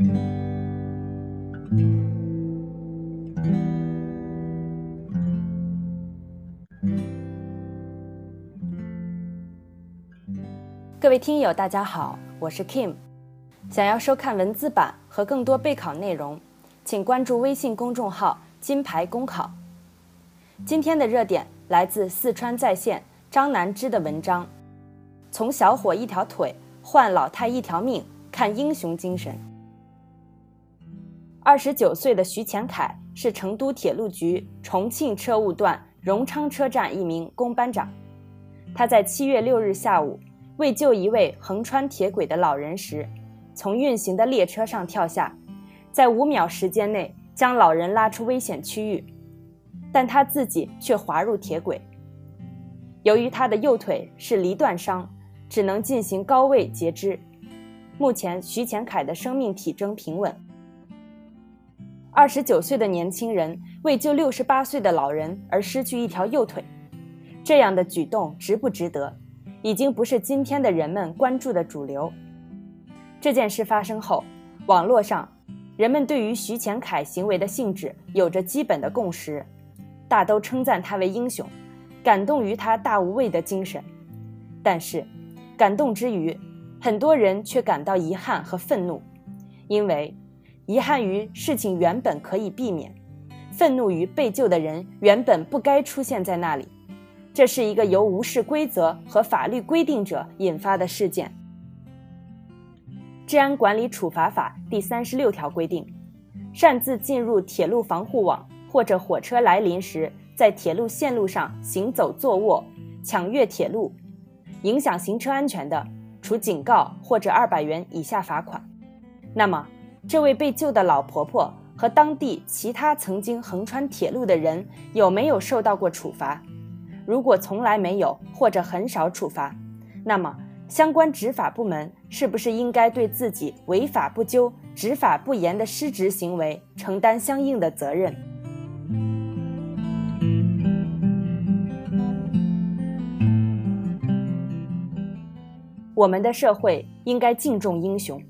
各位听友，大家好，我是 Kim。想要收看文字版和更多备考内容，请关注微信公众号“金牌公考”。今天的热点来自四川在线张南芝的文章：“从小伙一条腿换老太一条命，看英雄精神。”二十九岁的徐前凯是成都铁路局重庆车务段荣昌车站一名工班长，他在七月六日下午。为救一位横穿铁轨的老人时，从运行的列车上跳下，在五秒时间内将老人拉出危险区域，但他自己却滑入铁轨。由于他的右腿是离断伤，只能进行高位截肢。目前，徐前凯的生命体征平稳。二十九岁的年轻人为救六十八岁的老人而失去一条右腿，这样的举动值不值得？已经不是今天的人们关注的主流。这件事发生后，网络上人们对于徐前凯行为的性质有着基本的共识，大都称赞他为英雄，感动于他大无畏的精神。但是，感动之余，很多人却感到遗憾和愤怒，因为遗憾于事情原本可以避免，愤怒于被救的人原本不该出现在那里。这是一个由无视规则和法律规定者引发的事件。治安管理处罚法第三十六条规定，擅自进入铁路防护网或者火车来临时在铁路线路上行走、坐卧、抢越铁路，影响行车安全的，处警告或者二百元以下罚款。那么，这位被救的老婆婆和当地其他曾经横穿铁路的人有没有受到过处罚？如果从来没有或者很少处罚，那么相关执法部门是不是应该对自己违法不究、执法不严的失职行为承担相应的责任？我们的社会应该敬重英雄，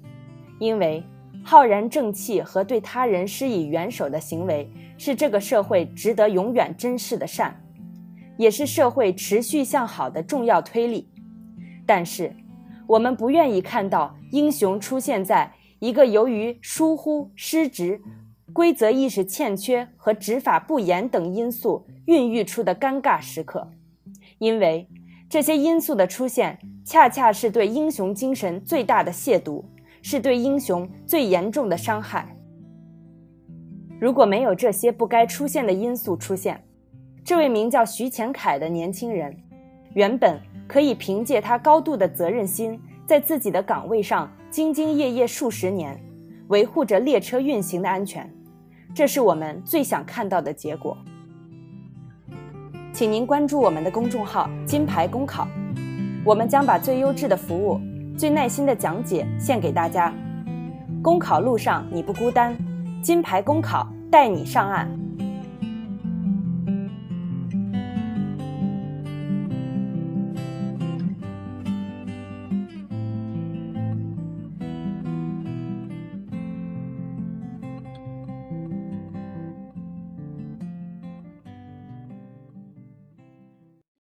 因为浩然正气和对他人施以援手的行为是这个社会值得永远珍视的善。也是社会持续向好的重要推力，但是，我们不愿意看到英雄出现在一个由于疏忽、失职、规则意识欠缺和执法不严等因素孕育出的尴尬时刻，因为这些因素的出现，恰恰是对英雄精神最大的亵渎，是对英雄最严重的伤害。如果没有这些不该出现的因素出现，这位名叫徐前凯的年轻人，原本可以凭借他高度的责任心，在自己的岗位上兢兢业业数十年，维护着列车运行的安全。这是我们最想看到的结果。请您关注我们的公众号“金牌公考”，我们将把最优质的服务、最耐心的讲解献给大家。公考路上你不孤单，金牌公考带你上岸。